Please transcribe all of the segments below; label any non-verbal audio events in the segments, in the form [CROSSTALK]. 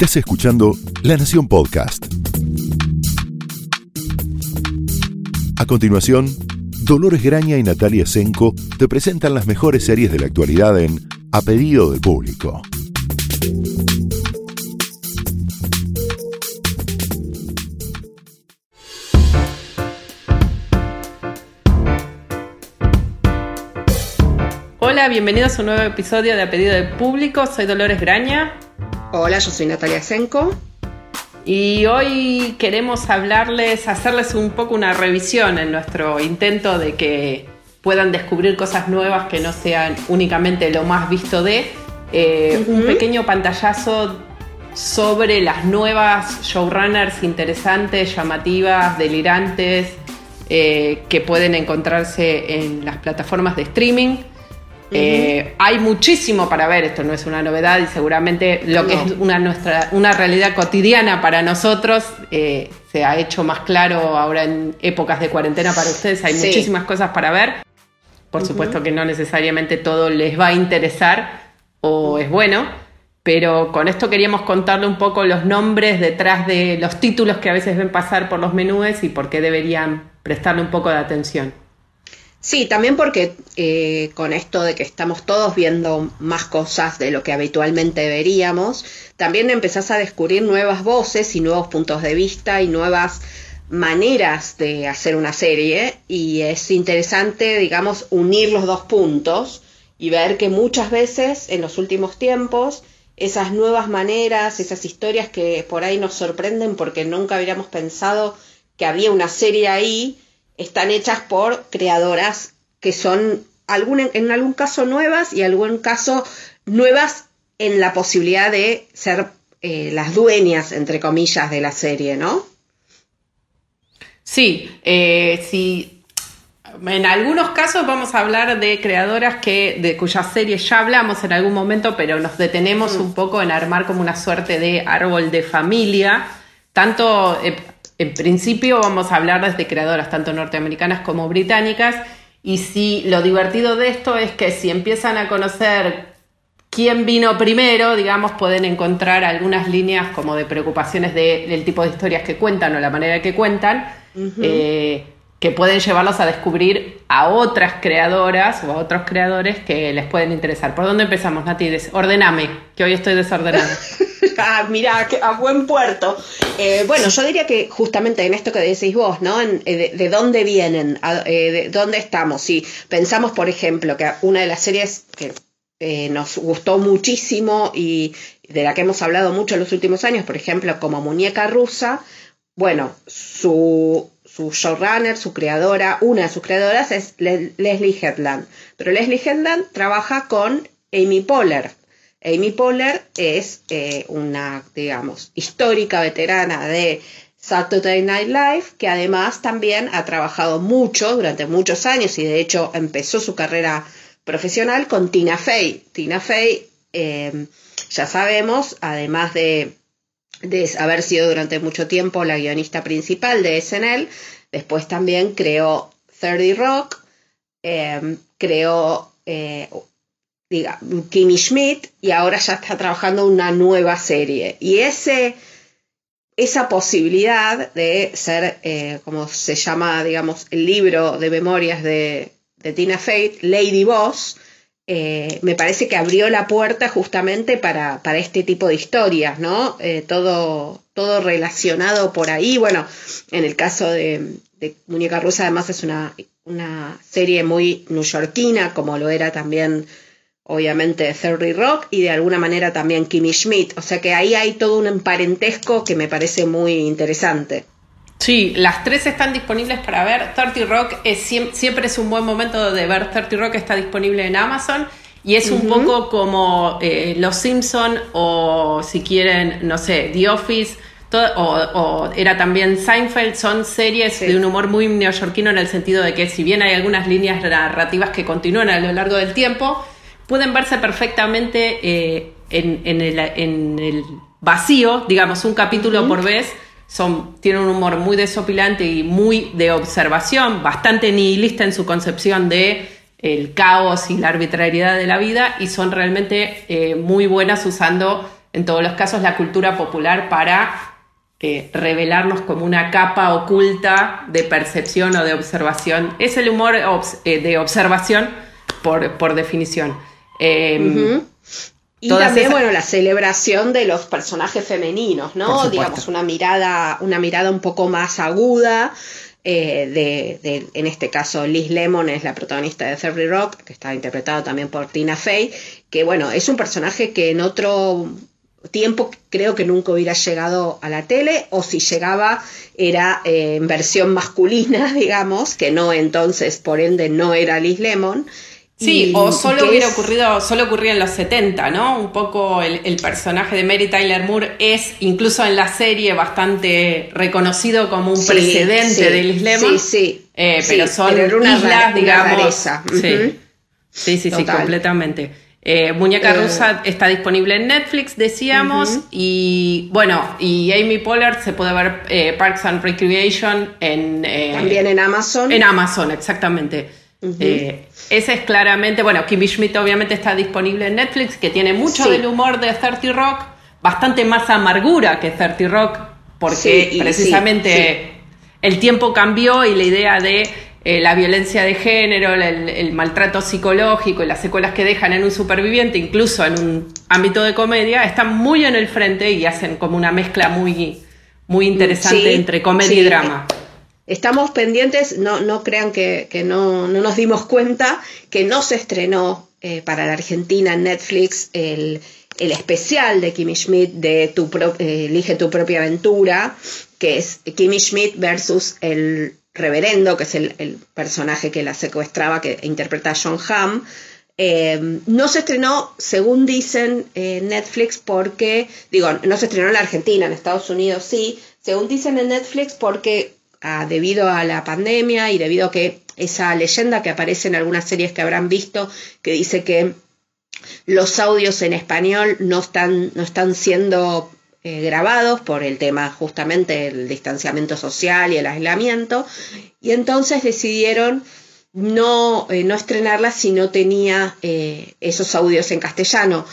Estás escuchando La Nación Podcast. A continuación, Dolores Graña y Natalia Senko te presentan las mejores series de la actualidad en A Pedido del Público. Hola, bienvenidos a un nuevo episodio de A Pedido del Público. Soy Dolores Graña. Hola, yo soy Natalia Senko. Y hoy queremos hablarles, hacerles un poco una revisión en nuestro intento de que puedan descubrir cosas nuevas que no sean únicamente lo más visto de. Eh, un pequeño pantallazo sobre las nuevas showrunners interesantes, llamativas, delirantes, eh, que pueden encontrarse en las plataformas de streaming. Eh, hay muchísimo para ver, esto no es una novedad y seguramente lo que es una, nuestra, una realidad cotidiana para nosotros eh, se ha hecho más claro ahora en épocas de cuarentena para ustedes. Hay muchísimas cosas para ver. Por supuesto que no necesariamente todo les va a interesar o es bueno, pero con esto queríamos contarle un poco los nombres detrás de los títulos que a veces ven pasar por los menúes y por qué deberían prestarle un poco de atención. Sí, también porque eh, con esto de que estamos todos viendo más cosas de lo que habitualmente veríamos, también empezás a descubrir nuevas voces y nuevos puntos de vista y nuevas maneras de hacer una serie. Y es interesante, digamos, unir los dos puntos y ver que muchas veces en los últimos tiempos esas nuevas maneras, esas historias que por ahí nos sorprenden porque nunca habíamos pensado que había una serie ahí, están hechas por creadoras que son algún, en algún caso nuevas y en algún caso nuevas en la posibilidad de ser eh, las dueñas, entre comillas, de la serie, ¿no? Sí, eh, sí. En algunos casos vamos a hablar de creadoras que, de cuyas series ya hablamos en algún momento, pero nos detenemos mm. un poco en armar como una suerte de árbol de familia, tanto eh, en principio vamos a hablar desde creadoras tanto norteamericanas como británicas y si lo divertido de esto es que si empiezan a conocer quién vino primero, digamos, pueden encontrar algunas líneas como de preocupaciones del tipo de historias que cuentan o la manera que cuentan que pueden llevarlos a descubrir a otras creadoras o a otros creadores que les pueden interesar. ¿Por dónde empezamos, Nati? Ordename, que hoy estoy desordenada. [LAUGHS] [LAUGHS] ah, mira, a buen puerto. Eh, bueno, yo diría que justamente en esto que decís vos, ¿no? Eh, de, dónde vienen? Eh, de dónde estamos? Si pensamos, por ejemplo, que una de las series que nos gustó muchísimo y de la que hemos hablado mucho en los últimos años, por ejemplo, como Muñeca Rusa, bueno, su su showrunner, su creadora, una de sus creadoras es Leslie Headland. Pero Leslie Headland trabaja con Amy Poehler. Amy Poehler es eh, una, digamos, histórica veterana de Saturday Night Live, que además también ha trabajado mucho durante muchos años y de hecho empezó su carrera profesional con Tina Fey. Tina Fey, eh, ya sabemos, además de de haber sido durante mucho tiempo la guionista principal de SNL. Después también creó 30 Rock, em, creó eh, diga, Kimmy Schmidt y ahora ya está trabajando una nueva serie. Y ese, esa posibilidad de ser, eh, como se llama, digamos, el libro de memorias de, de Tina Fey, Lady Boss, eh, me parece que abrió la puerta justamente para, para este tipo de historias, ¿no? Eh, todo, todo relacionado por ahí. Bueno, en el caso de, Muñeca Rusa, además es una, una serie muy newyorkina, como lo era también, obviamente, Thirty Rock y de alguna manera también Kimmy Schmidt. O sea que ahí hay todo un parentesco que me parece muy interesante. Sí, las tres están disponibles para ver. 30 Rock es, siempre es un buen momento de ver 30 Rock, está disponible en Amazon. Y es un poco como eh, Los Simpson o si quieren, no sé, The Office. o, era también Seinfeld, son series de un humor muy neoyorquino en el sentido de que si bien hay algunas líneas narrativas que continúan a lo largo del tiempo, pueden verse perfectamente eh, en, el, vacío, digamos, un capítulo por vez son, tienen un humor muy desopilante y muy de observación, bastante nihilista en su concepción de el caos y la arbitrariedad de la vida y son realmente eh, muy buenas usando en todos los casos, la cultura popular para eh, revelarnos como una capa oculta de percepción o de observación. Es el humor eh, de observación por, definición. Em, y también, bueno, la celebración de los personajes femeninos, ¿no? Digamos, una mirada, una mirada un poco más aguda. Eh, de, en este caso, Liz Lemon es la protagonista de Thirty Rock, que está interpretado también por Tina Fey, que bueno, es un personaje que en otro tiempo creo que nunca hubiera llegado a la tele o si llegaba era eh, en versión masculina, [LAUGHS] digamos, que no entonces por ende no era Liz Lemon. Sí, o solo hubiera ocurrido, solo ocurría en los 70, ¿no? Un poco el, personaje de Mary Tyler Moore es, incluso en la serie, bastante reconocido como un precedente de Liz Lemon. Sí, sí. Eh, pero son islas, digamos. sí. sí, sí, sí, completamente. Eh, Muñeca eh, Rusa está disponible en Netflix, decíamos, y bueno, y Amy Pollard se puede ver eh, Parks and Recreation en... También en Amazon. En Amazon, exactamente. Ese es claramente, bueno, Kimmy Schmidt obviamente está disponible en Netflix, que tiene mucho del humor de 30 Rock, bastante más amargura que 30 Rock, porque precisamente el tiempo cambió y la idea de eh, la violencia de género, el, maltrato psicológico y las secuelas que dejan en un superviviente, incluso en un ámbito de comedia, están muy en el frente y hacen como una mezcla muy, muy interesante entre comedia y drama. Estamos pendientes, no, no crean que, no, nos dimos cuenta que no se estrenó eh, para la Argentina en Netflix el, especial de Kimmy Schmidt de tu eh, Elige tu propia aventura, que es Kimmy Schmidt versus el reverendo, que es el, personaje que la secuestraba, que interpreta a John Hamm. Eh, no se estrenó, según dicen en Netflix, porque, digo, no se estrenó en la Argentina, en Estados Unidos sí, según dicen en Netflix, porque ah, debido a la pandemia y debido a que esa leyenda que aparece en algunas series que habrán visto, que dice que los audios en español no están, no están siendo eh, grabados por el tema justamente del distanciamiento social y el aislamiento, y entonces decidieron no, eh, no estrenarla si no tenía eh, esos audios en castellano.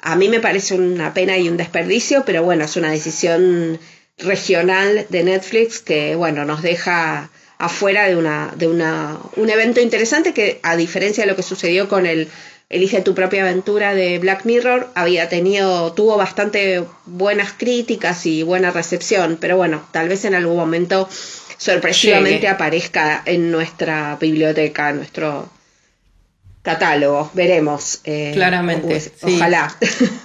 A mí me parece una pena y un desperdicio, pero bueno, es una decisión regional de Netflix que bueno, nos deja afuera de una, de una, un evento interesante que a diferencia de lo que sucedió con el Elige tu propia aventura de Black Mirror había tenido, tuvo bastante buenas críticas y buena recepción, pero bueno, tal vez en algún momento sorpresivamente aparezca en nuestra biblioteca, nuestro catálogo, veremos. Eh, Claramente. Ojalá. [LAUGHS]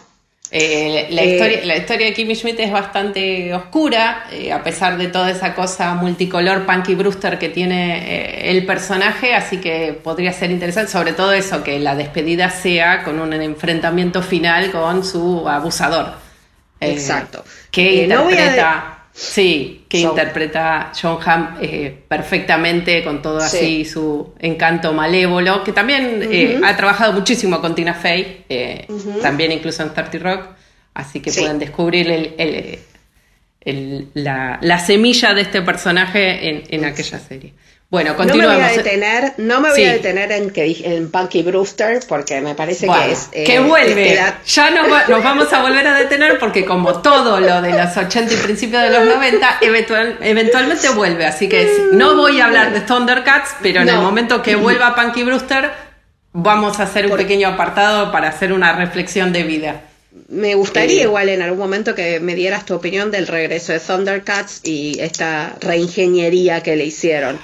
Eh, la, eh, historia, la, historia, de Kimmy Schmidt es bastante oscura, eh, a pesar de toda esa cosa multicolor, Punky Brewster que tiene el personaje, así que podría ser interesante, sobre todo eso, que la despedida sea con un enfrentamiento final con su abusador. Exacto. que interpreta... Sí, que interpreta John Hamm eh, perfectamente con todo así su encanto malévolo, que también eh, ha trabajado muchísimo con Tina Fey, eh, también incluso en 30 Rock, así que pueden descubrir el, la, semilla de este personaje en aquella serie. Bueno, continuamos. No me voy a detener, no me voy a detener en, que, en Punky Brewster porque me parece que es... que eh, vuelve. Ya nos, vamos a volver a detener porque como todo lo de los 80 y principios de los 90, eventualmente vuelve. Así que no voy a hablar de Thundercats, pero en el momento que vuelva Punky Brewster, vamos a hacer un pequeño apartado para hacer una reflexión de vida. Me gustaría eh, igual en algún momento que me dieras tu opinión del regreso de Thundercats y esta reingeniería que le hicieron.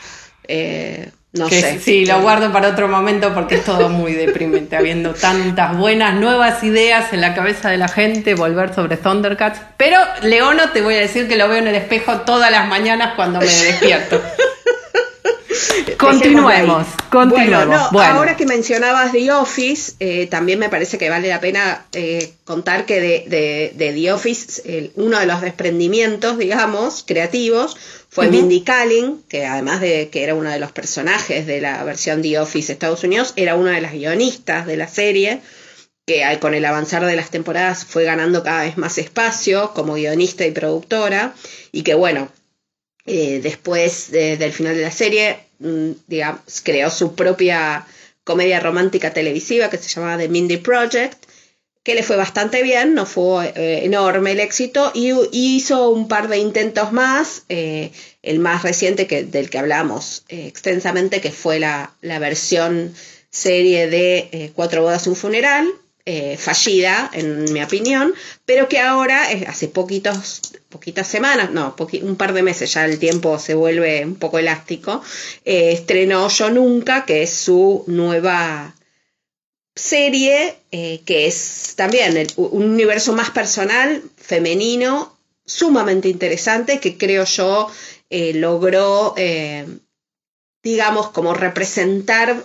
Eh, no sé. Sí, lo guardo para otro momento porque es todo muy deprimente, habiendo tantas buenas nuevas ideas en la cabeza de la gente, volver sobre Thundercats. Pero Leono, te voy a decir que lo veo en el espejo todas las mañanas cuando me [LAUGHS] despierto. Continuemos, continuemos. Bueno, ahora que mencionabas The Office, eh, también me parece que vale la pena eh, contar que de, The Office, uno de los desprendimientos, digamos, creativos, fue Mindy Kaling, que además de que era uno de los personajes de la versión The Office Estados Unidos, era una de las guionistas de la serie, que con el avanzar de las temporadas fue ganando cada vez más espacio como guionista y productora, y que bueno, eh, después del final de la serie, mm, digamos, creó su propia comedia romántica televisiva que se llamaba The Mindy Project, que le fue bastante bien, no fue eh, enorme el éxito, y, hizo un par de intentos más, eh, el más reciente que, del que hablamos extensamente, que fue la, la versión serie de Cuatro bodas, un funeral, eh, fallida, en mi opinión, pero que ahora, eh, hace poquitos, poquitas semanas, no, un par de meses, ya el tiempo se vuelve un poco elástico, eh, estrenó Yo Nunca, que es su nueva serie, que es también un universo más personal, femenino, sumamente interesante, que creo yo logró, digamos, como representar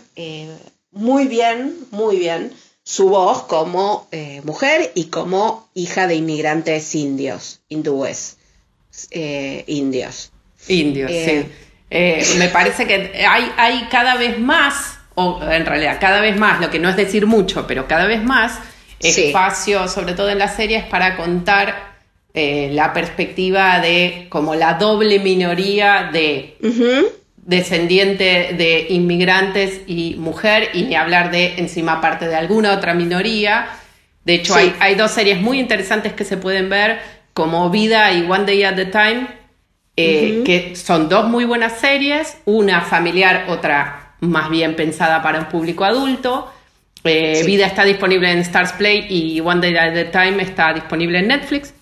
muy bien, muy bien su voz como eh, mujer y como hija de inmigrantes indios, hindúes, eh, indios. Indios, sí. Eh, me parece que hay, hay cada vez más, o en realidad cada vez más, lo que no es decir mucho, pero cada vez más espacio, sobre todo en las series, para contar la perspectiva de como la doble minoría de descendiente de inmigrantes y mujer, y ni hablar de encima parte de alguna otra minoría. De hecho, hay, dos series muy interesantes que se pueden ver, como Vida y One Day at a Time, eh, que son dos muy buenas series, una familiar, otra más bien pensada para un público adulto. Eh, Vida está disponible en Stars Play y One Day at a Time está disponible en Netflix.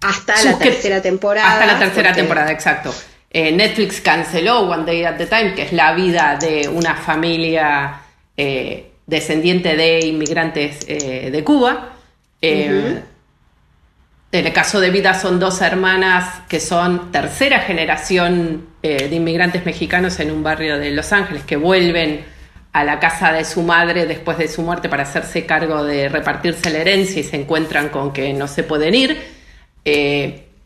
Hasta la tercera temporada. Hasta la tercera temporada, exacto. Eh, Netflix canceló One Day at a Time, que es la vida de una familia eh, descendiente de inmigrantes de Cuba. En el caso de Vida son dos hermanas que son tercera generación de inmigrantes mexicanos en un barrio de Los Ángeles que vuelven a la casa de su madre después de su muerte para hacerse cargo de repartirse la herencia y se encuentran con que no se pueden ir.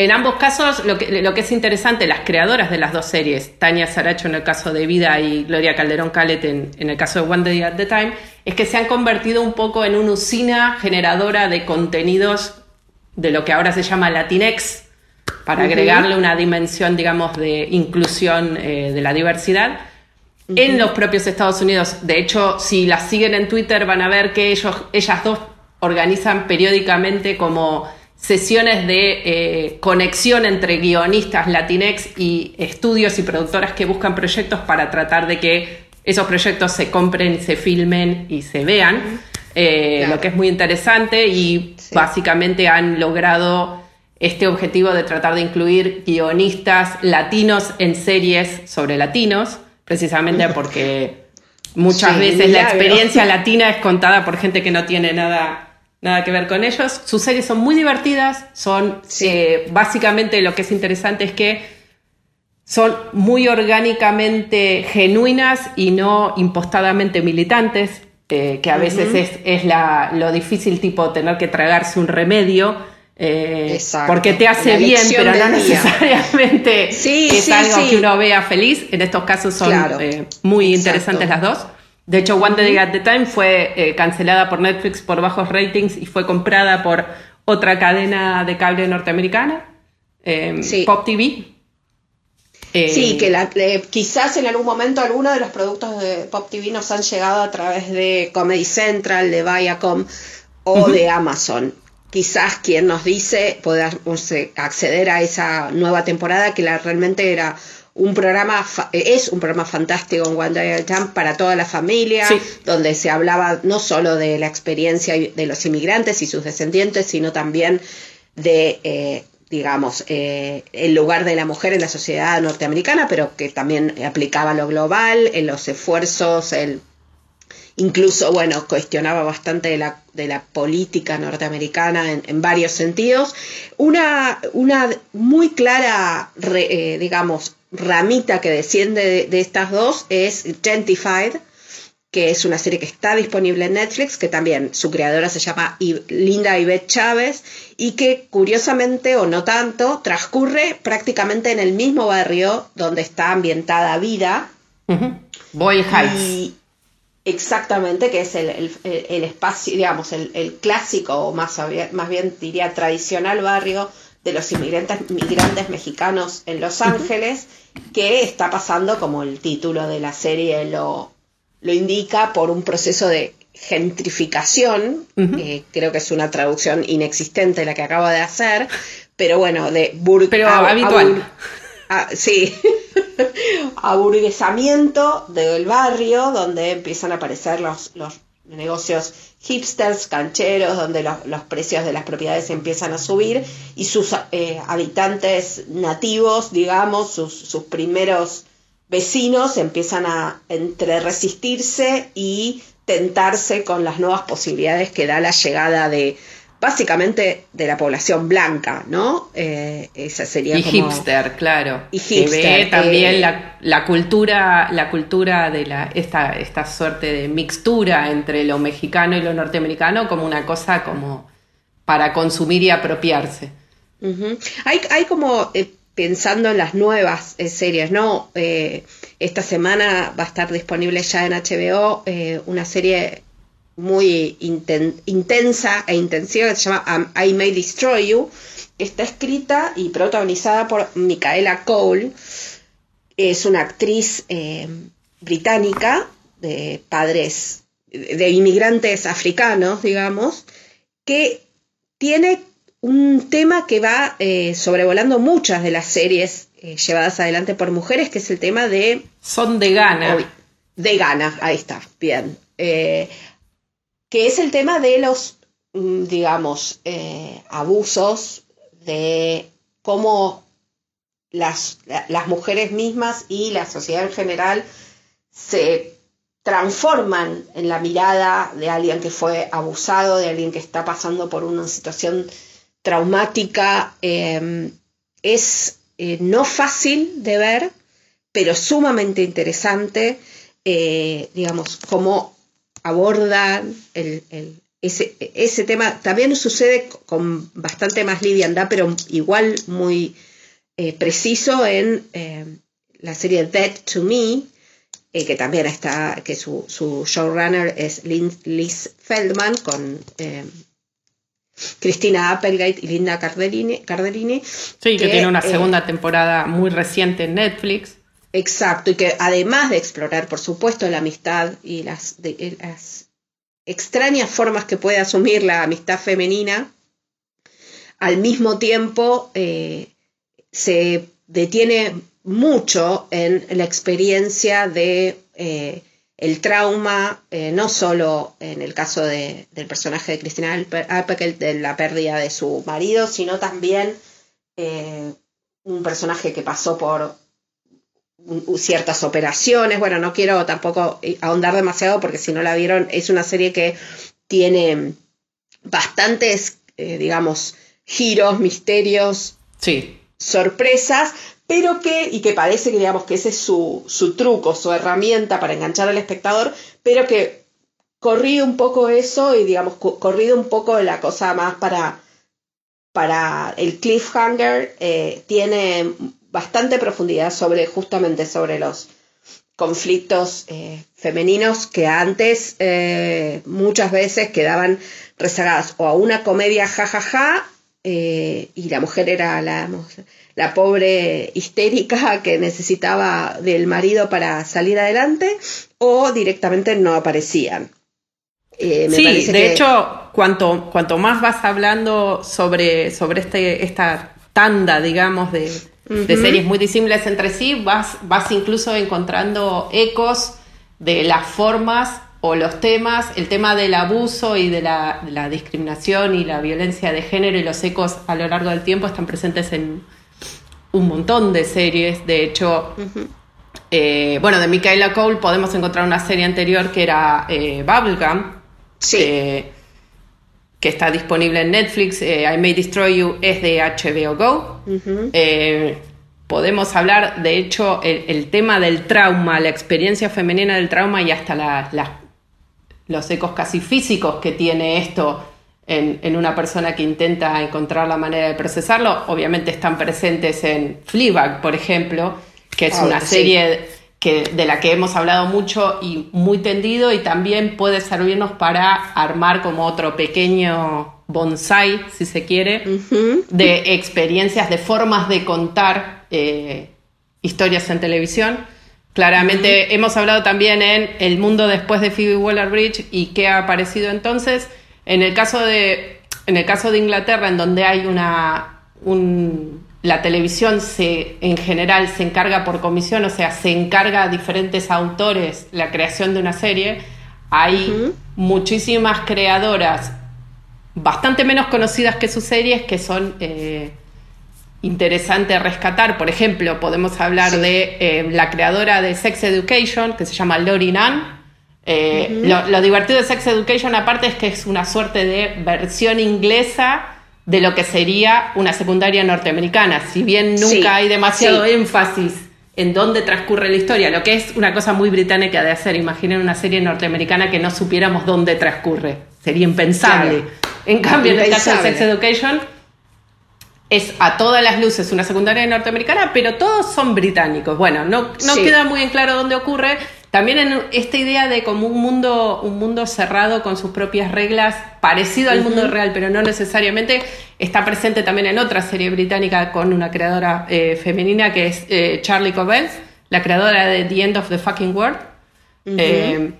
En ambos casos, lo que, lo que, es interesante, las creadoras de las dos series, Tania Saracho en el caso de Vida y Gloria Calderón Calet en, el caso de One Day at the Time, es que se han convertido un poco en una usina generadora de contenidos de lo que ahora se llama Latinex, para agregarle una dimensión, digamos, de inclusión eh, de la diversidad. En los propios Estados Unidos, de hecho, si las siguen en Twitter van a ver que ellos, ellas dos organizan periódicamente como sesiones de eh, conexión entre guionistas latinex y estudios y productoras que buscan proyectos para tratar de que esos proyectos se compren, se filmen y se vean, eh, lo que es muy interesante y básicamente han logrado este objetivo de tratar de incluir guionistas latinos en series sobre latinos, precisamente [LAUGHS] porque muchas veces la experiencia latina es contada por gente que no tiene nada nada que ver con ellos. Sus series son muy divertidas, son eh, básicamente lo que es interesante es que son muy orgánicamente genuinas y no impostadamente militantes, eh, que a veces es, es la, lo difícil tipo tener que tragarse un remedio. Eh, porque te hace bien, pero no necesariamente [LAUGHS] es algo que uno vea feliz. En estos casos son muy interesantes las dos. De hecho, One Day at the Time fue eh, cancelada por Netflix por bajos ratings y fue comprada por otra cadena de cable norteamericana, Pop TV. Eh, sí, que quizás en algún momento algunos de los productos de Pop TV nos han llegado a través de Comedy Central, de Viacom o de Amazon. Quizás quien nos dice poder acceder a esa nueva temporada que la, realmente era un programa, es un programa fantástico en One Day at para toda la familia, donde se hablaba no solo de la experiencia de los inmigrantes y sus descendientes, sino también de, eh, digamos, eh, el lugar de la mujer en la sociedad norteamericana, pero que también aplicaba lo global, en los esfuerzos, el incluso, bueno, cuestionaba bastante de la, de la política norteamericana en, varios sentidos. Una, una muy clara, eh, digamos, ramita que desciende de, estas dos es Gentified, que es una serie que está disponible en Netflix, que también su creadora se llama Linda Ivette Chávez, y que curiosamente o no tanto, transcurre prácticamente en el mismo barrio donde está ambientada Vida. Boy Heights. Exactamente, que es el, espacio, digamos, el, clásico, o más, más bien diría tradicional barrio de los inmigrantes, migrantes mexicanos en Los Ángeles, que está pasando, como el título de la serie lo, lo indica, por un proceso de gentrificación, creo que es una traducción inexistente la que acabo de hacer, pero bueno, de pero habitual. sí, [LAUGHS] aburguesamiento del barrio, donde empiezan a aparecer los, los negocios hipsters, cancheros, donde los, precios de las propiedades empiezan a subir y sus eh, habitantes nativos, digamos, sus, sus, primeros vecinos empiezan a entre resistirse y tentarse con las nuevas posibilidades que da la llegada de básicamente de la población blanca, ¿no? Eh, esa sería y hipster, claro. Y hipster, que ve también eh, la, cultura, la cultura de la, esta, esta suerte de mixtura entre lo mexicano y lo norteamericano como una cosa como para consumir y apropiarse. hay, hay como eh, pensando en las nuevas series, ¿no? esta semana va a estar disponible ya en HBO una serie muy intensa e intensiva que se llama um, I May Destroy You. Está escrita y protagonizada por Micaela Cole. Es una actriz eh, británica de padres, de inmigrantes africanos, digamos, que tiene un tema que va eh, sobrevolando muchas de las series eh, llevadas adelante por mujeres, que es el tema de... Son de gana. de gana, ahí está, bien que es el tema de los, mm, digamos, eh, abusos, de cómo las, las mujeres mismas y la sociedad en general se transforman en la mirada de alguien que fue abusado, de alguien que está pasando por una situación traumática. Em, es eh, no fácil de ver, pero sumamente interesante, eh, digamos, cómo abordan ese, tema. También sucede con bastante más liviandad, pero igual muy eh, preciso en eh, la serie Dead to Me, que también está, que su, showrunner es Liz Feldman con Cristina Applegate y Linda Cardellini. sí, que, tiene una segunda temporada muy reciente en Netflix. Exacto, y que además de explorar, por supuesto, la amistad y las, extrañas formas que puede asumir la amistad femenina, al mismo tiempo eh, se detiene mucho en la experiencia de eh, el trauma, eh, no solo en el caso del personaje de Cristina Applegate, de la pérdida de su marido, sino también un personaje que pasó por ciertas operaciones. Bueno, no quiero tampoco eh, ahondar demasiado porque si no la vieron, es una serie que tiene bastantes, eh, digamos, giros, misterios, sí. sorpresas, pero que, y que parece que digamos que ese es su, su truco, su herramienta para enganchar al espectador, pero que corrido un poco eso y digamos, corrido un poco la cosa más para, para el cliffhanger, eh, tiene bastante profundidad sobre justamente sobre los conflictos eh, femeninos que antes eh, muchas veces quedaban rezagadas. O a una comedia jajaja eh, y la mujer era la, la pobre histérica que necesitaba del marido para salir adelante o directamente no aparecían. sí, de hecho, cuanto, cuanto más vas hablando sobre, sobre este, esta tanda, digamos, de, de series muy disímiles entre sí, vas, vas incluso encontrando ecos de las formas o los temas, el tema del abuso y de la, discriminación y la violencia de género y los ecos a lo largo del tiempo están presentes en un montón de series. De hecho, eh, bueno, de Michaela Cole podemos encontrar una serie anterior que era eh, Bubblegum. Sí. Eh, que está disponible en Netflix, eh, I May Destroy You, es de HBO Go. Podemos hablar, de hecho, el, tema del trauma, la experiencia femenina del trauma y hasta los ecos casi físicos que tiene esto en, una persona que intenta encontrar la manera de procesarlo. Obviamente están presentes en Fleabag, por ejemplo, que es una serie que, de la que hemos hablado mucho y muy tendido y también puede servirnos para armar como otro pequeño bonsai, si se quiere, de experiencias, de formas de contar eh, historias en televisión. Claramente hemos hablado también en el mundo después de Phoebe Waller-Bridge y qué ha aparecido entonces. En el caso de, en el caso de Inglaterra, en donde hay una, un, la televisión se, en general se encarga por comisión, o sea, se encarga a diferentes autores la creación de una serie, hay muchísimas creadoras bastante menos conocidas que sus series que son eh, interesantes rescatar. Por ejemplo, podemos hablar de eh, la creadora de Sex Education, que se llama Lori Nan. Eh, lo, divertido de Sex Education, aparte, es que es una suerte de versión inglesa de lo que sería una secundaria norteamericana. Si bien nunca hay demasiado énfasis en dónde transcurre la historia, lo que es una cosa muy británica de hacer. Imaginen una serie norteamericana que no supiéramos dónde transcurre. Sería impensable. En cambio, en el caso de Sex Education, es a todas las luces una secundaria norteamericana, pero todos son británicos. Bueno, no, no queda muy en claro dónde ocurre. También en esta idea de como un mundo, un mundo cerrado con sus propias reglas, parecido al mundo real, pero no necesariamente, está presente también en otra serie británica con una creadora eh, femenina que es eh, Charlie Cobell, la creadora de The End of the Fucking World. Eh,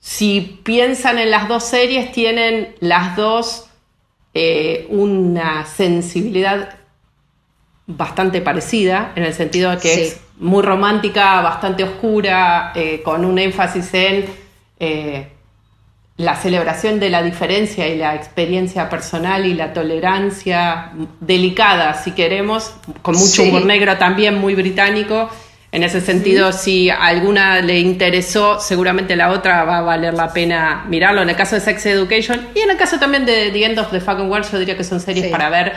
si piensan en las dos series, tienen las dos una sensibilidad bastante parecida, en el sentido de que es muy romántica, bastante oscura, eh, con un énfasis en eh, la celebración de la diferencia y la experiencia personal y la tolerancia delicada, si queremos, con mucho humor negro también, muy británico. En ese sentido, si a alguna le interesó, seguramente la otra va a valer la pena mirarlo. En el caso de Sex Education y en el caso también de The End of the Fucking World, yo diría que son series para ver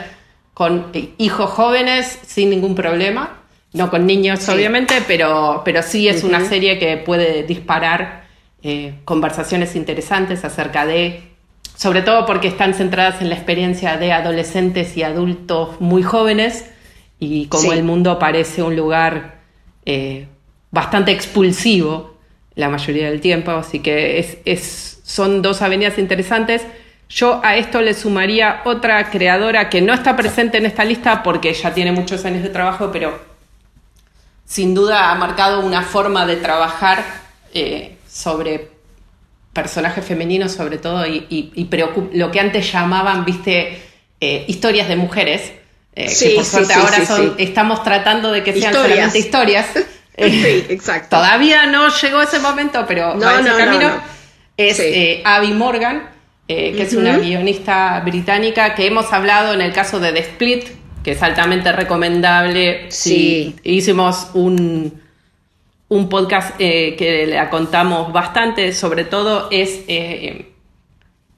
con hijos jóvenes sin ningún problema. No con niños, obviamente, pero, pero sí es una serie que puede disparar eh, conversaciones interesantes acerca de, sobre todo porque están centradas en la experiencia de adolescentes y adultos muy jóvenes y como el mundo parece un lugar eh, bastante expulsivo la mayoría del tiempo, así que es, es, son dos avenidas interesantes. Yo a esto le sumaría otra creadora que no está presente en esta lista porque ya tiene muchos años de trabajo, pero sin duda ha marcado una forma de trabajar eh, sobre personajes femeninos sobre todo y, lo que antes llamaban, viste, eh, historias de mujeres. Eh, que por suerte ahora estamos tratando de que sean solamente historias. [LAUGHS] sí, exacto. Todavía no llegó ese momento, pero no, ese camino. Es Abby Morgan, eh, que es una guionista británica que hemos hablado en el caso de The Split, que es altamente recomendable. Sí. hicimos un, un podcast eh, que le contamos bastante, sobre todo es eh,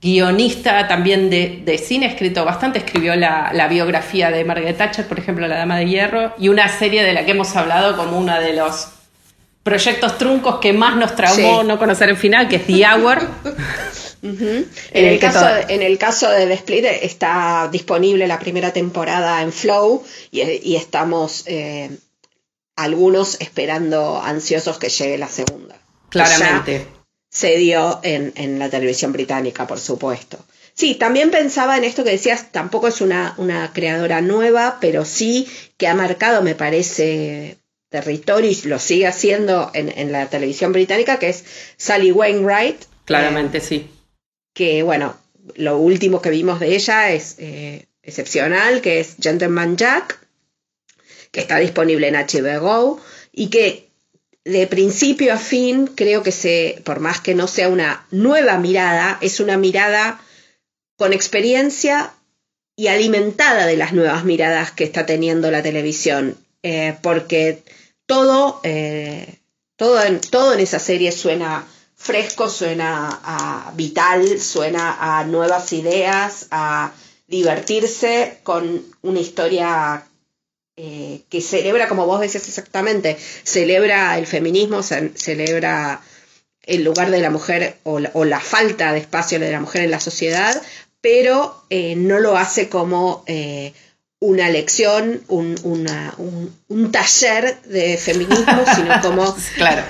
guionista también de, cine, escrito bastante, escribió la, biografía de Margaret Thatcher, por ejemplo, La Dama de Hierro, y una serie de la que hemos hablado como uno de los proyectos truncos que más nos traumó no conocer el final, que es The Hour. [LAUGHS] [LAUGHS] en, el caso, en el caso de The Split está disponible la primera temporada en Flow y, estamos eh, algunos esperando ansiosos que llegue la segunda. Claramente. Se dio en, la televisión británica, por supuesto. Sí, también pensaba en esto que decías, tampoco es una, una creadora nueva, pero sí que ha marcado, me parece, territorio y lo sigue haciendo en, en la televisión británica, que es Sally Wainwright. Claramente, sí que bueno, lo último que vimos de ella es eh, excepcional, que es Gentleman Jack, que está disponible en HBO y que de principio a fin creo que se, por más que no sea una nueva mirada, es una mirada con experiencia y alimentada de las nuevas miradas que está teniendo la televisión, eh, porque todo, eh, todo, en, todo en esa serie suena fresco, suena a vital, suena a nuevas ideas, a divertirse con una historia eh, que celebra, como vos decías exactamente, celebra el feminismo, celebra el lugar de la mujer o la, falta de espacio de la mujer en la sociedad, pero eh, no lo hace como eh, una lección, un, un, taller de feminismo, [LAUGHS] sino como, claro.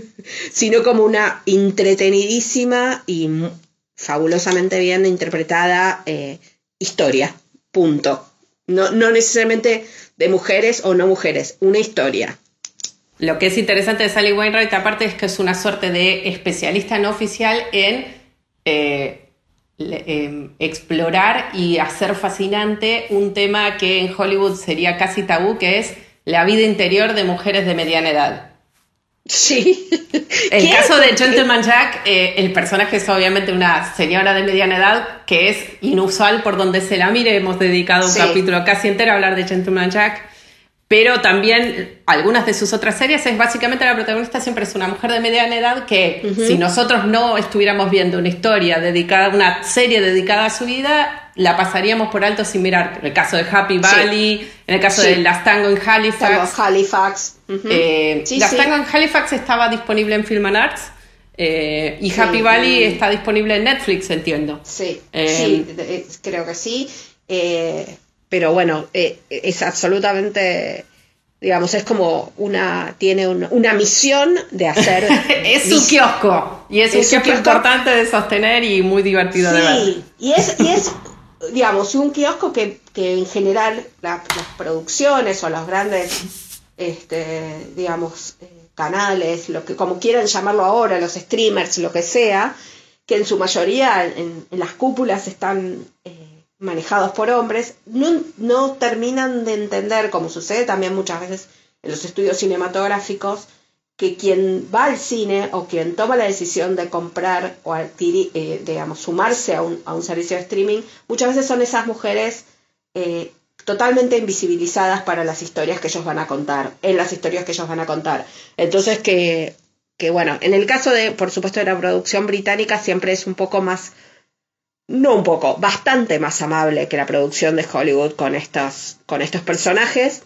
[LAUGHS] sino como una entretenidísima y fabulosamente bien interpretada historia. Punto. No, no necesariamente de mujeres o no mujeres, una historia. Lo que es interesante de Sally Wainwright, aparte, es que es una suerte de especialista no oficial en eh, em, explorar y hacer fascinante un tema que en Hollywood sería casi tabú, que es la vida interior de mujeres de mediana edad. Sí. [LAUGHS] El caso de Gentleman Jack, eh, el personaje es obviamente una señora de mediana edad que es inusual por donde se la mire. Hemos dedicado un capítulo casi entero a hablar de Gentleman Jack. Pero también algunas de sus otras series es básicamente la protagonista siempre es una mujer de mediana edad que si nosotros no estuviéramos viendo una historia dedicada, una serie dedicada a su vida, la pasaríamos por alto sin mirar. En el caso de Happy Valley, en el caso de Las Tango en Halifax. Halifax. Eh, Las Tango en Halifax estaba disponible en Film and Arts. Eh, y Happy Valley está disponible en Netflix, entiendo. Sí, sí eh, creo que sí. pero bueno, es absolutamente digamos, es como una, tiene una misión de hacer... [LAUGHS] es un kiosco, y es, un kiosco, importante de sostener y muy divertido de ver. Y es, y es, digamos, un kiosco que, que en general las producciones o los grandes este, digamos, eh, canales, lo que, como quieran llamarlo ahora, los streamers, lo que sea, que en su mayoría en, las cúpulas están eh, manejados por hombres, no, no terminan de entender, como sucede también muchas veces en los estudios cinematográficos, que quien va al cine o quien toma la decisión de comprar o adquirir, eh, digamos, sumarse a un, a un, servicio de streaming, muchas veces son esas mujeres eh, totalmente invisibilizadas para las historias que ellos van a contar, en las historias que ellos van a contar. Entonces que, que bueno, en el caso de, por supuesto, de la producción británica siempre es un poco más, no un poco, bastante más amable que la producción de Hollywood con estos, con estos personajes,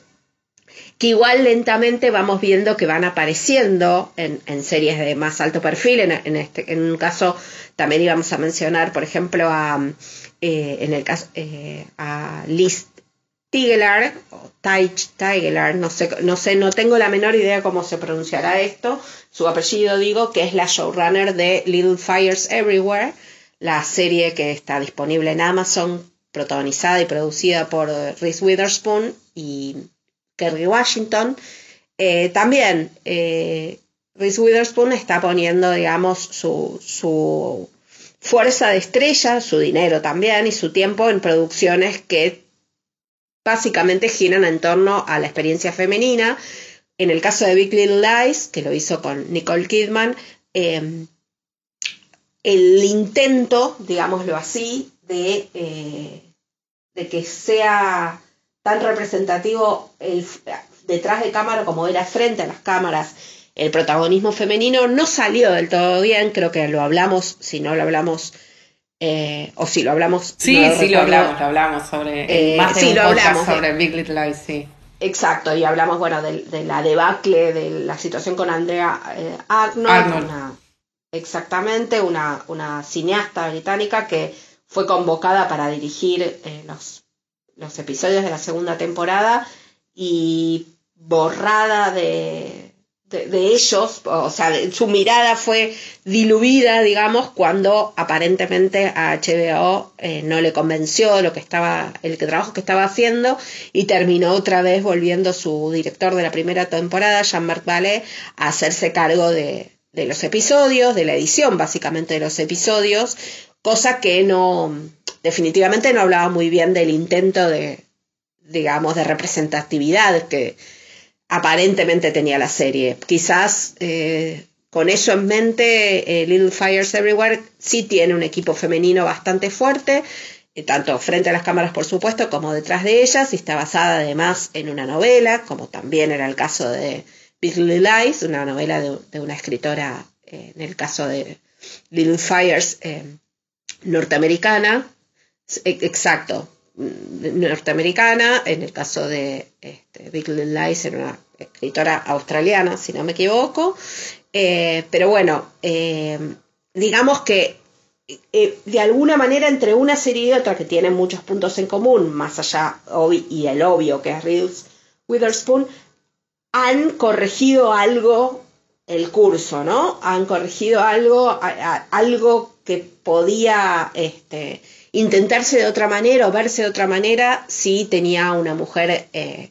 que igual lentamente vamos viendo que van apareciendo en, series de más alto perfil. En, este, en un caso también íbamos a mencionar, por ejemplo, a, eh, en el caso, eh, a Liz Tigelar, o Tigelar, no sé, no sé, no tengo la menor idea cómo se pronunciará esto, su apellido digo, que es la showrunner de Little Fires Everywhere, la serie que está disponible en Amazon, protagonizada y producida por Reese Witherspoon y Kerry Washington. Eh, también eh, Reese Witherspoon está poniendo, digamos, su, su fuerza de estrella, su dinero también y su tiempo en producciones que básicamente giran en torno a la experiencia femenina. En el caso de Big Little Lies, que lo hizo con Nicole Kidman, em, el intento, digámoslo así, de, eh, de que sea tan representativo el, detrás de cámara como era frente a las cámaras el protagonismo femenino no salió del todo bien, creo que lo hablamos, si no lo hablamos eh, o si lo hablamos. Sí, sí, lo hablamos, lo hablamos sobre. Eh, más de sí, lo hablamos. Sobre Big Little Lies, sí. Exacto, y hablamos, bueno, de, la debacle, de la situación con Andrea eh, Arnold, exactamente, una, una cineasta británica que fue convocada para dirigir los, los episodios de la segunda temporada y borrada de, de, ellos, o sea, su mirada fue diluida, digamos, cuando aparentemente a HBO eh, no le convenció lo que estaba, el trabajo que estaba haciendo y terminó otra vez volviendo su director de la primera temporada, Jean-Marc Vallée, a hacerse cargo de, de los episodios, de la edición básicamente de los episodios, cosa que no, definitivamente no hablaba muy bien del intento de, digamos, de representatividad que aparentemente tenía la serie. Quizás eh, con eso en mente, eh, Little Fires Everywhere sí tiene un equipo femenino bastante fuerte, eh, tanto frente a las cámaras, por supuesto, como detrás de ellas, y está basada además en una novela, como también era el caso de Big Little Lies, una novela de, una escritora, en el caso de Little Fires, norteamericana. Exacto, norteamericana, en el caso de este, Big Little Lies era una escritora australiana, si no me equivoco, eh, pero bueno, eh, digamos que eh, de alguna manera entre una serie y otra que tienen muchos puntos en común, más allá y el obvio que es Witherspoon, han corregido algo el curso, ¿no? Han corregido algo, algo que podía este, intentarse de otra manera o verse de otra manera si tenía una mujer eh,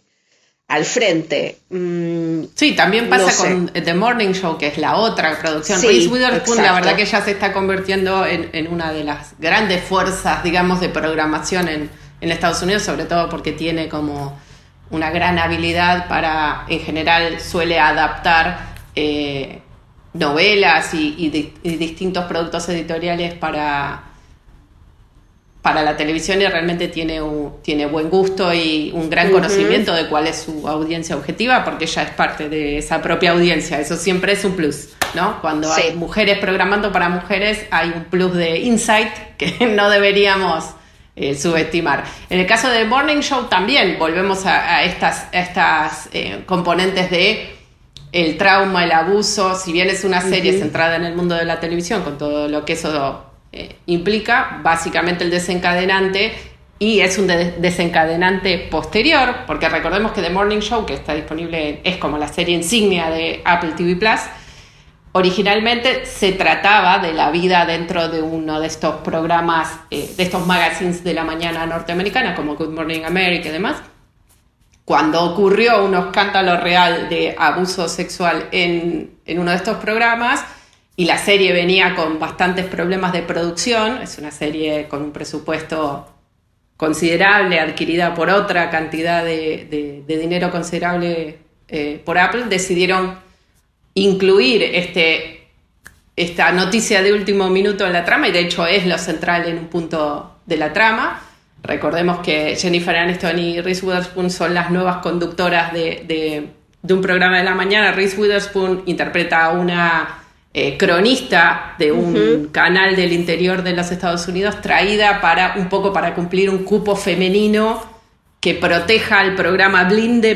al frente. Mm, sí, también pasa con The Morning Show, que es la otra producción. Reese Witherspoon, la verdad que ya se está convirtiendo en, una de las grandes fuerzas, digamos, de programación en, Estados Unidos, sobre todo porque tiene como una gran habilidad para, en general, suele adaptar eh, novelas y distintos productos editoriales para para la televisión y realmente tiene, tiene buen gusto y un gran conocimiento de cuál es su audiencia objetiva, porque ya es parte de esa propia audiencia. Eso siempre es un plus, ¿no? Cuando hay mujeres programando para mujeres, hay un plus de insight que [LAUGHS] no deberíamos eh, subestimar. En el caso de Morning Show también volvemos a, estas, estas eh, componentes de el trauma, el abuso, si bien es una serie centrada en el mundo de la televisión, con todo lo que eso eh, implica básicamente el desencadenante y es un desencadenante posterior, porque recordemos que The Morning Show, que está disponible, es como la serie insignia de Apple TV Plus, originalmente se trataba de la vida dentro de uno de estos programas, eh, de estos magazines de la mañana norteamericana, como Good Morning America y demás. Cuando ocurrió un escándalo real de abuso sexual en, en uno de estos programas, y la serie venía con bastantes problemas de producción, es una serie con un presupuesto considerable, adquirida por otra cantidad de, dinero considerable eh, por Apple, decidieron incluir este, esta noticia de último minuto en la trama, y de hecho es lo central en un punto de la trama. Recordemos que Jennifer Aniston y Reese Witherspoon son las nuevas conductoras de, de un programa de la mañana. Reese Witherspoon interpreta a una eh, cronista de un canal del interior de los Estados Unidos, traída para un poco para cumplir un cupo femenino que proteja al programa, blinde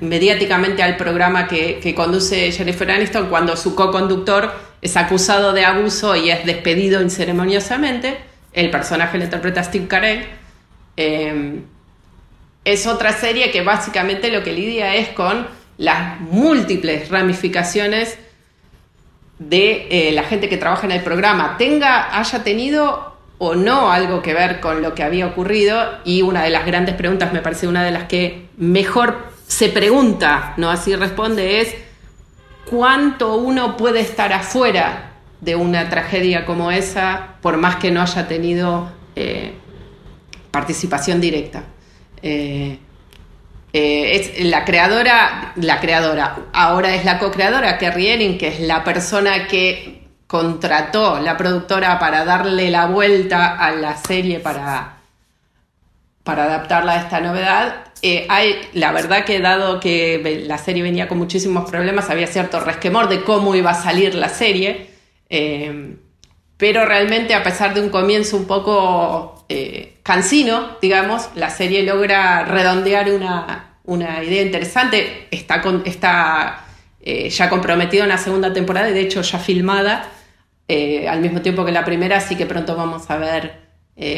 mediáticamente al programa que, conduce Jennifer Aniston cuando su co-conductor es acusado de abuso y es despedido inceremoniosamente. El personaje lo interpreta Steve Carell. Em, es otra serie que básicamente lo que lidia es con las múltiples ramificaciones de eh, la gente que trabaja en el programa tenga, haya tenido o no algo que ver con lo que había ocurrido. Y una de las grandes preguntas, me parece una de las que mejor se pregunta, no así responde, es cuánto uno puede estar afuera de una tragedia como esa por más que no haya tenido eh, participación directa. Eh, eh, es la creadora, la creadora, ahora es la co-creadora, Kerry que es la persona que contrató la productora para darle la vuelta a la serie para, para adaptarla a esta novedad. Eh, hay, la verdad que dado que la serie venía con muchísimos problemas, había cierto resquemor de cómo iba a salir la serie, pero realmente a pesar de un comienzo un poco eh, cansino, digamos, la serie logra redondear una, idea interesante. Está, está eh, ya comprometido en la segunda temporada y de hecho ya filmada eh, al mismo tiempo que la primera, así que pronto vamos a ver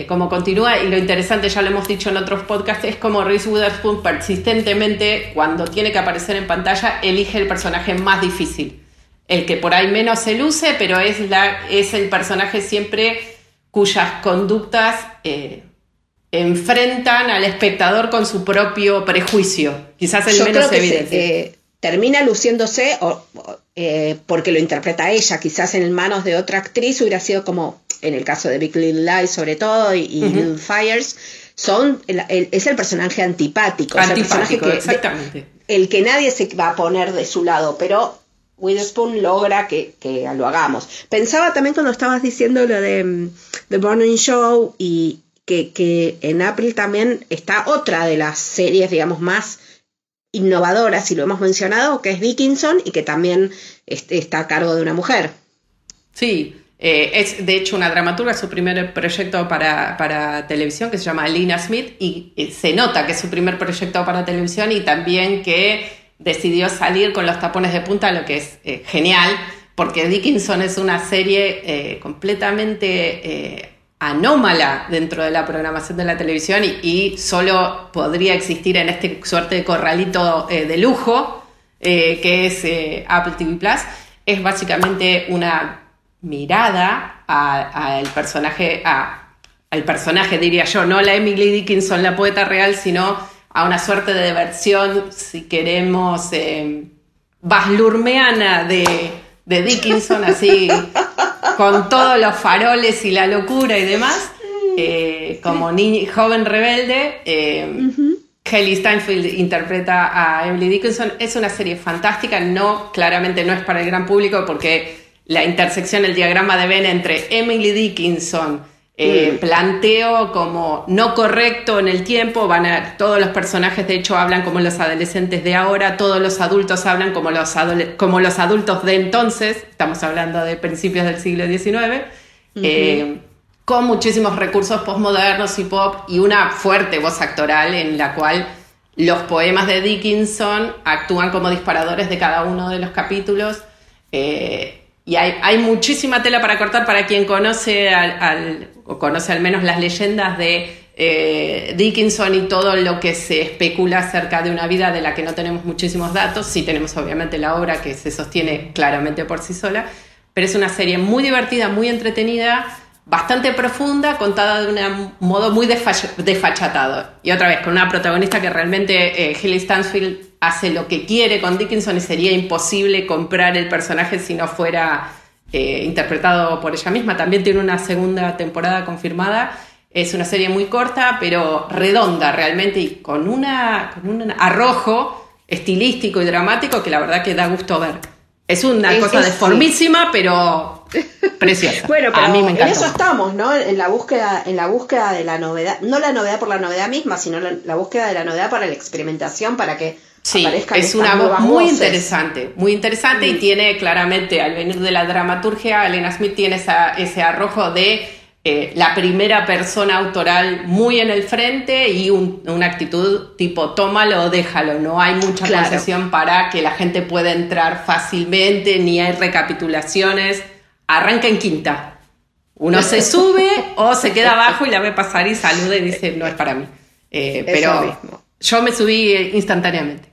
cómo continúa. Y lo interesante, ya lo hemos dicho en otros podcasts, es como Reese Witherspoon persistentemente, cuando tiene que aparecer en pantalla, elige el personaje más difícil. El que por ahí menos se luce, pero es, la, es el personaje siempre cuyas conductas eh, enfrentan al espectador con su propio prejuicio, quizás el menos evidente. Eh, termina luciéndose eh, porque lo interpreta ella, quizás en manos de otra actriz hubiera sido como, en el caso de Big Little Lies sobre todo y, Little Fires, son es el personaje antipático, antipático el exactamente. el que nadie se va a poner de su lado, pero Witherspoon logra que, lo hagamos. Pensaba también cuando estabas diciendo lo de mm, The Morning Show y que, en Apple también está otra de las series, digamos, más innovadoras, y lo hemos mencionado, que es Dickinson y que también está a cargo de una mujer. Sí, eh, es de hecho una dramaturga, su primer proyecto para, televisión, que se llama Lina Smith, y se nota que es su primer proyecto para televisión y también que decidió salir con los tapones de punta, lo que es eh, genial, porque Dickinson es una serie eh, completamente eh, anómala dentro de la programación de la televisión y, solo podría existir en este suerte de corralito de lujo que es Apple TV Plus. Es básicamente una mirada al personaje, al personaje diría yo, no la Emily Dickinson, la poeta real, sino a una suerte de versión, si queremos, eh, baslurmeana de, de Dickinson, así, con todos los faroles y la locura y demás, eh, como joven rebelde. Eh, Kelly Steinfeld interpreta a Emily Dickinson. Es una serie fantástica, no, claramente no es para el gran público porque la intersección, el diagrama de Venn entre Emily Dickinson, eh, mm. planteo como no correcto en el tiempo, van a, todos los personajes de hecho hablan como los adolescentes de ahora, todos los adultos hablan como los, como los adultos de entonces, estamos hablando de principios del siglo XIX, eh, con muchísimos recursos postmodernos y pop y una fuerte voz actoral en la cual los poemas de Dickinson actúan como disparadores de cada uno de los capítulos. Eh, y hay, muchísima tela para cortar para quien conoce al, o conoce al menos las leyendas de eh, Dickinson y todo lo que se especula acerca de una vida de la que no tenemos muchísimos datos. Sí tenemos obviamente la obra que se sostiene claramente por sí sola, pero es una serie muy divertida, muy entretenida, bastante profunda, contada de un modo muy desfachatado. Y otra vez, con una protagonista que realmente eh, Stansfield hace lo que quiere con Dickinson y sería imposible comprar el personaje si no fuera eh, interpretado por ella misma. También tiene una segunda temporada confirmada. Es una serie muy corta, pero redonda realmente y con, una, con un arrojo estilístico y dramático que la verdad que da gusto ver. Es una cosa deformísima, pero [LAUGHS] preciosa. bueno, pero a mí me encanta. en eso estamos, ¿no? En la búsqueda, en la búsqueda de la novedad, no la novedad por la novedad misma, sino la búsqueda de la novedad para la experimentación, para que Sí, es una voz muy interesante, muy interesante y mm. tiene claramente, al venir de la dramaturgia, Elena Smith tiene ese arrojo de eh, la primera persona autoral muy en el frente y una actitud tipo tómalo o déjalo, no hay mucha concesión para que la gente pueda entrar fácilmente, ni hay recapitulaciones, arranca en quinta. Uno se [LAUGHS] sube o se queda abajo y la ve pasar y saluda y dice, no es para mí. Eh, pero yo me subí instantáneamente.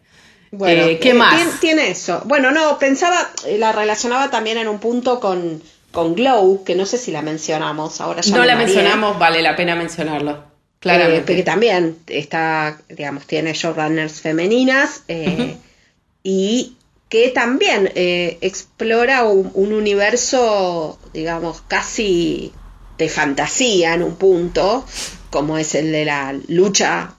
Bueno, eh, ¿qué eh, más? Tiene, eso. Bueno, no, pensaba, eh, la relacionaba también en un punto con, con Glow, que no sé si la mencionamos ahora. Ya no la mencionamos, vale la pena mencionarlo. Claramente. que también está, digamos, tiene showrunners femeninas y que también explora un, un, universo, digamos, casi de fantasía en un punto, como es el de la lucha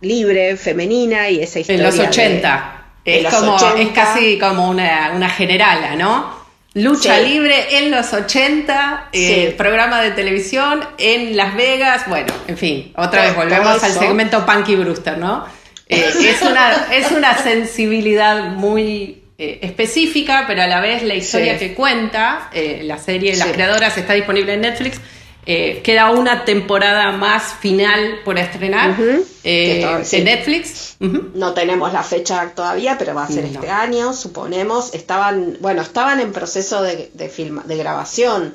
libre, femenina y esa historia. En los 80. es, como, es casi como una, una generala, ¿no? Lucha libre en los 80, eh, programa de televisión en Las Vegas, bueno, en fin, otra vez volvemos al segmento Punky Brewster, ¿no? Eh, [LAUGHS] es, una, es una sensibilidad muy eh, específica, pero a la vez la historia que cuenta, la serie, las creadoras, está disponible en Netflix, eh, queda una temporada más final por estrenar eh, en Netflix. No tenemos la fecha todavía, pero va a ser este año, suponemos. Estaban, bueno, estaban en proceso de, de, de grabación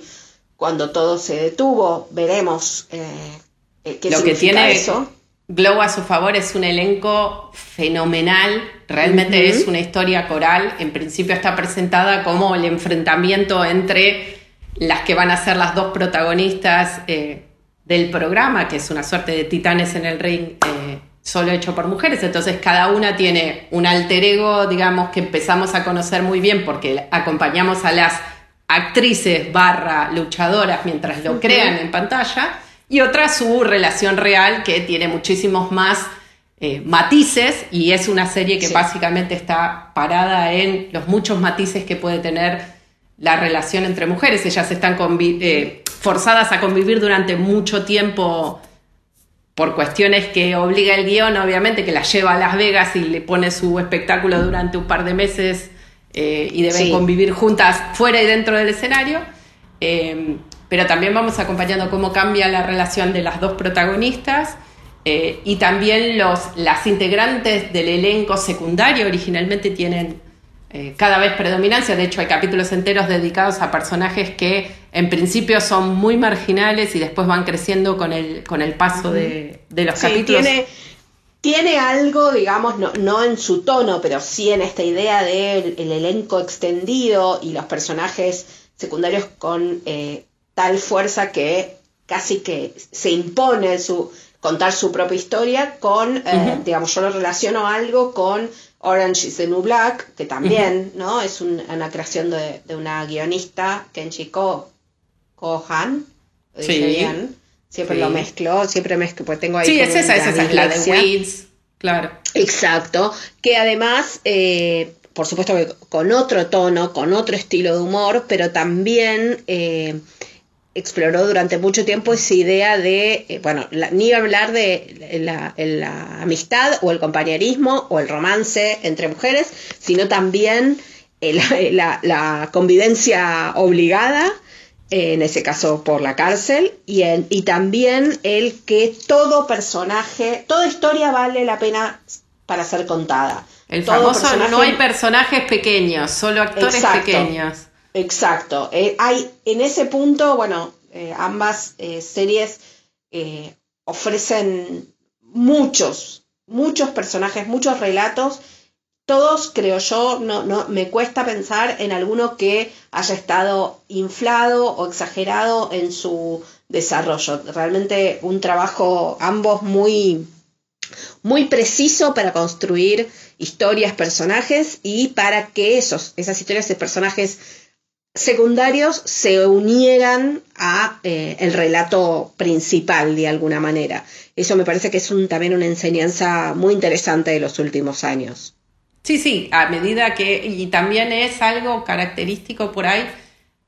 cuando todo se detuvo. Veremos eh, qué Lo que tiene eso. Glow a su favor es un elenco fenomenal, realmente es una historia coral. En principio está presentada como el enfrentamiento entre las que van a ser las dos protagonistas eh, del programa, que es una suerte de titanes en el ring eh, solo hecho por mujeres. Entonces cada una tiene un alter ego, digamos, que empezamos a conocer muy bien porque acompañamos a las actrices barra luchadoras mientras lo crean en pantalla. Y otra su relación real que tiene muchísimos más eh, matices y es una serie que básicamente está parada en los muchos matices que puede tener la relación entre mujeres. Ellas están eh, forzadas a convivir durante mucho tiempo por cuestiones que obliga el guion, obviamente, que las lleva a Las Vegas y le pone su espectáculo durante un par de meses eh, y deben convivir juntas fuera y dentro del escenario. Eh, pero también vamos acompañando cómo cambia la relación de las dos protagonistas y también los, las integrantes del elenco secundario originalmente tienen eh, cada vez predominancia. De hecho, hay capítulos enteros dedicados a personajes que en principio son muy marginales y después van creciendo con el, con el paso de, los capítulos. Tiene, tiene algo, digamos, no, no, en su tono, pero sí en esta idea del elenco extendido y los personajes secundarios con eh, tal fuerza que casi que se impone su contar su propia historia con, eh, digamos, yo lo relaciono algo con Orange is the New Black, que también, ¿no? Es una creación de, una guionista, Kenji Ko, Kohan, lo dije bien. Siempre lo mezclo, siempre mezclo, pues tengo ahí. Sí, es esa, esa, es la de Weeds, claro. Exacto, que además, eh, por supuesto que con otro tono, con otro estilo de humor, pero también eh, exploró durante mucho tiempo esa idea de, eh, bueno, ni iba a hablar de la, amistad o el compañerismo o el romance entre mujeres, sino también eh, la, convivencia obligada, eh, en ese caso por la cárcel, y, y también el que todo personaje, toda historia vale la pena para ser contada. El famoso no hay personajes pequeños, solo actores pequeños. Exacto. Eh, hay en ese punto, bueno, eh, ambas eh, series ofrecen muchos, muchos personajes, muchos relatos. Todos, creo yo, no, no, me cuesta pensar en alguno que haya estado inflado o exagerado en su desarrollo. Realmente un trabajo ambos muy, muy preciso para construir historias, personajes y para que esos, esas historias de personajes secundarios se unieran a eh, el relato principal de alguna manera. Eso me parece que es un, también una enseñanza muy interesante de los últimos años. Sí, sí, a medida que, y también es algo característico por ahí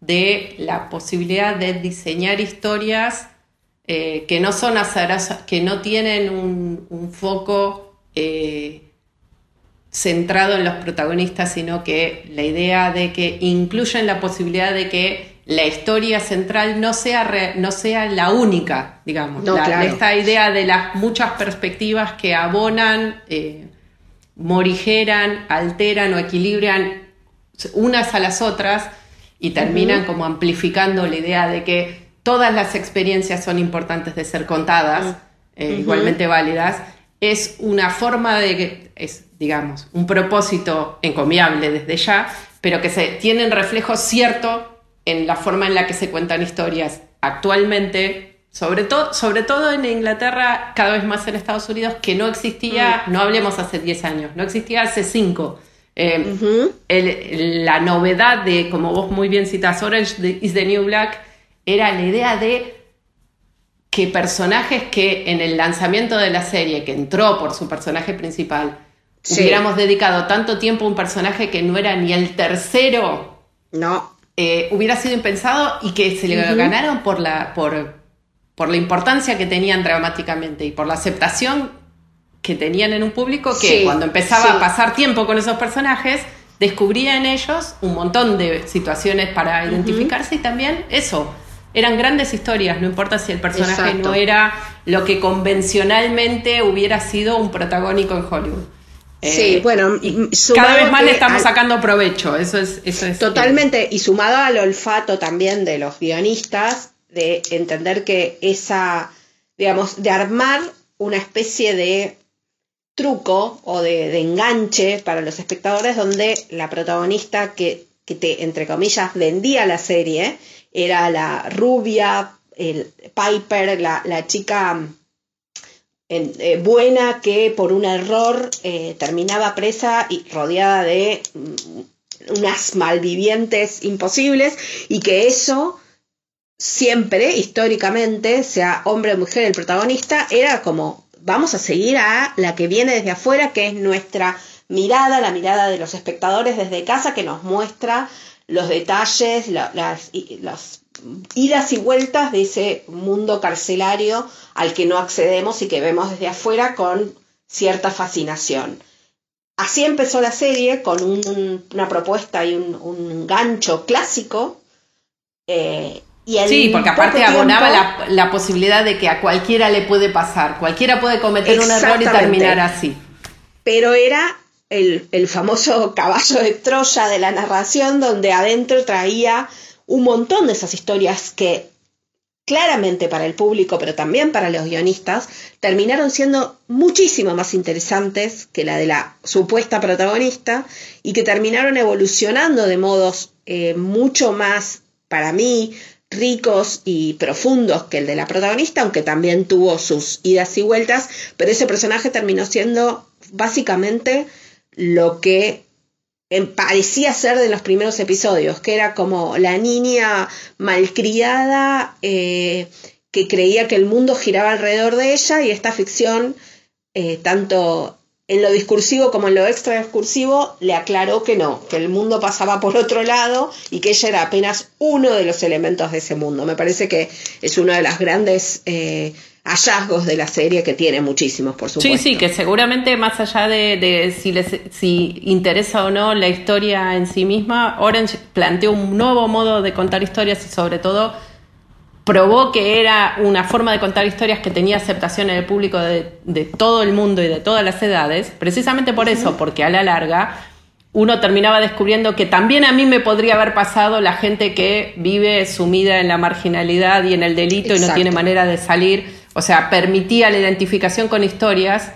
de la posibilidad de diseñar historias eh, que no son azarosas, que no tienen un, foco eh, centrado en los protagonistas, sino que la idea de que incluyen la posibilidad de que la historia central no sea, no sea la única, digamos. Esta idea de las muchas perspectivas que abonan, eh, morigeran, alteran o equilibran unas a las otras y terminan como amplificando la idea de que todas las experiencias son importantes de ser contadas, eh, igualmente válidas, es una forma de, es digamos, un propósito encomiable desde ya, pero que se tienen reflejo cierto en la forma en la que se cuentan historias actualmente, sobre, todo sobre todo en Inglaterra, cada vez más en Estados Unidos, que no existía, mm. no hablemos hace 10 años, no existía hace 5. Eh, la novedad de, como vos muy bien citas, Orange is the New Black, era la idea de que personajes que en el lanzamiento de la serie, que entró por su personaje principal, hubiéramos dedicado tanto tiempo a un personaje que no era ni el tercero, no. Eh, hubiera sido impensado y que se le ganaron por la, por, por la importancia que tenían dramáticamente y por la aceptación que tenían en un público que cuando empezaba a pasar tiempo con esos personajes, descubría en ellos un montón de situaciones para identificarse y también eso. Eran grandes historias, no importa si el personaje no era lo que convencionalmente hubiera sido un protagónico en Hollywood. Sí, eh, bueno, cada vez más le estamos sacando provecho, eso es, eso es totalmente, y sumado al olfato también de los guionistas, de entender que esa, digamos, de armar una especie de truco o de, enganche para los espectadores donde la protagonista que, que, te, entre comillas, vendía la serie era la rubia, el Piper, la, chica eh, buena que por un error eh, terminaba presa y rodeada de mm, unas malvivientes imposibles y que eso siempre, históricamente, sea hombre o mujer el protagonista, era como vamos a seguir a la que viene desde afuera, que es nuestra mirada, la mirada de los espectadores desde casa, que nos muestra los detalles, las, las idas y vueltas de ese mundo carcelario al que no accedemos y que vemos desde afuera con cierta fascinación. Así empezó la serie con una propuesta y un, gancho clásico. Eh, y sí, porque aparte abonaba la, posibilidad de que a cualquiera le puede pasar, cualquiera puede cometer un error y terminar así. Pero era el, el famoso caballo de Troya de la narración donde adentro traía un montón de esas historias que claramente para el público, pero también para los guionistas, terminaron siendo muchísimo más interesantes que la de la supuesta protagonista y que terminaron evolucionando de modos eh, mucho más, para mí, ricos y profundos que el de la protagonista, aunque también tuvo sus idas y vueltas, pero ese personaje terminó siendo básicamente lo que parecía ser de los primeros episodios, que era como la niña malcriada eh, que creía que el mundo giraba alrededor de ella y esta ficción, eh, tanto en lo discursivo como en lo extra discursivo, le aclaró que no, que el mundo pasaba por otro lado y que ella era apenas uno de los elementos de ese mundo. Me parece que es uno de los grandes eh, hallazgos de la serie que tiene muchísimos, por supuesto. Sí, sí, que seguramente más allá de, si, les, si interesa o no la historia en sí misma, Orange planteó un nuevo modo de contar historias y sobre todo probó que era una forma de contar historias que tenía aceptación en el público de, todo el mundo y de todas las edades, precisamente por eso, porque a la larga uno terminaba descubriendo que también a mí me podría haber pasado la gente que vive sumida en la marginalidad y en el delito y no tiene manera de salir, o sea, permitía la identificación con historias,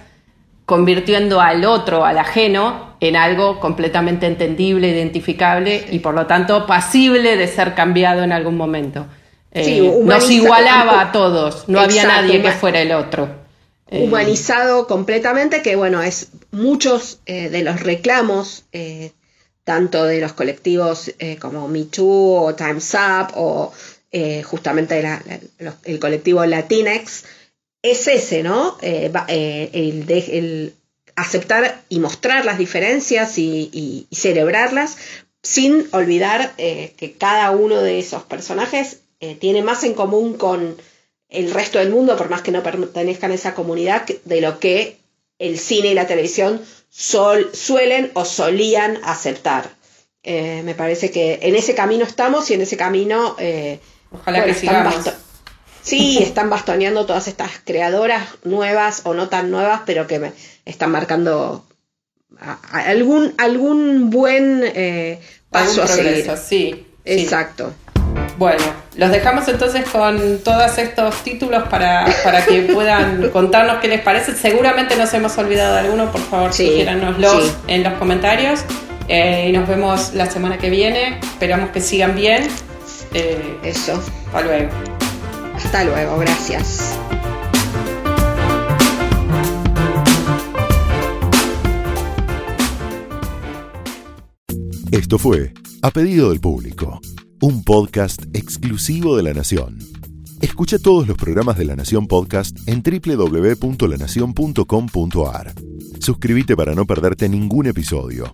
convirtiendo al otro, al ajeno, en algo completamente entendible, identificable y por lo tanto pasible de ser cambiado en algún momento. Eh, nos igualaba a todos, no había nadie que fuera el otro. Eh, humanizado completamente, que bueno, es muchos eh, de los reclamos, tanto de los colectivos como Me Too o Time's Up o justamente el colectivo Latinex, es ese, ¿no? El, aceptar y mostrar las diferencias y celebrarlas sin olvidar que cada uno de esos personajes eh, tiene más en común con el resto del mundo, por más que no pertenezcan a esa comunidad, de lo que el cine y la televisión suelen o solían aceptar. Eh, me parece que en ese camino estamos y en ese camino... Eh, Ojalá que sigamos. Sí, están bastoneando todas estas creadoras nuevas o no tan nuevas, pero que me están marcando algún, algún buen paso a seguir. Sí, Exacto. Bueno, los dejamos entonces con todos estos títulos para, para que [LAUGHS] puedan contarnos qué les parece. Seguramente nos hemos olvidado de alguno, por favor, sí, en los comentarios. Eh, y nos vemos la semana que viene. Esperamos que sigan bien. Eh, Eso. Hasta luego. Hasta luego, gracias. Esto fue A Pedido del Público un podcast exclusivo de La Nación. Escucha todos los programas de La Nación Podcast en www.lanacion.com.ar. Suscríbete para no perderte ningún episodio.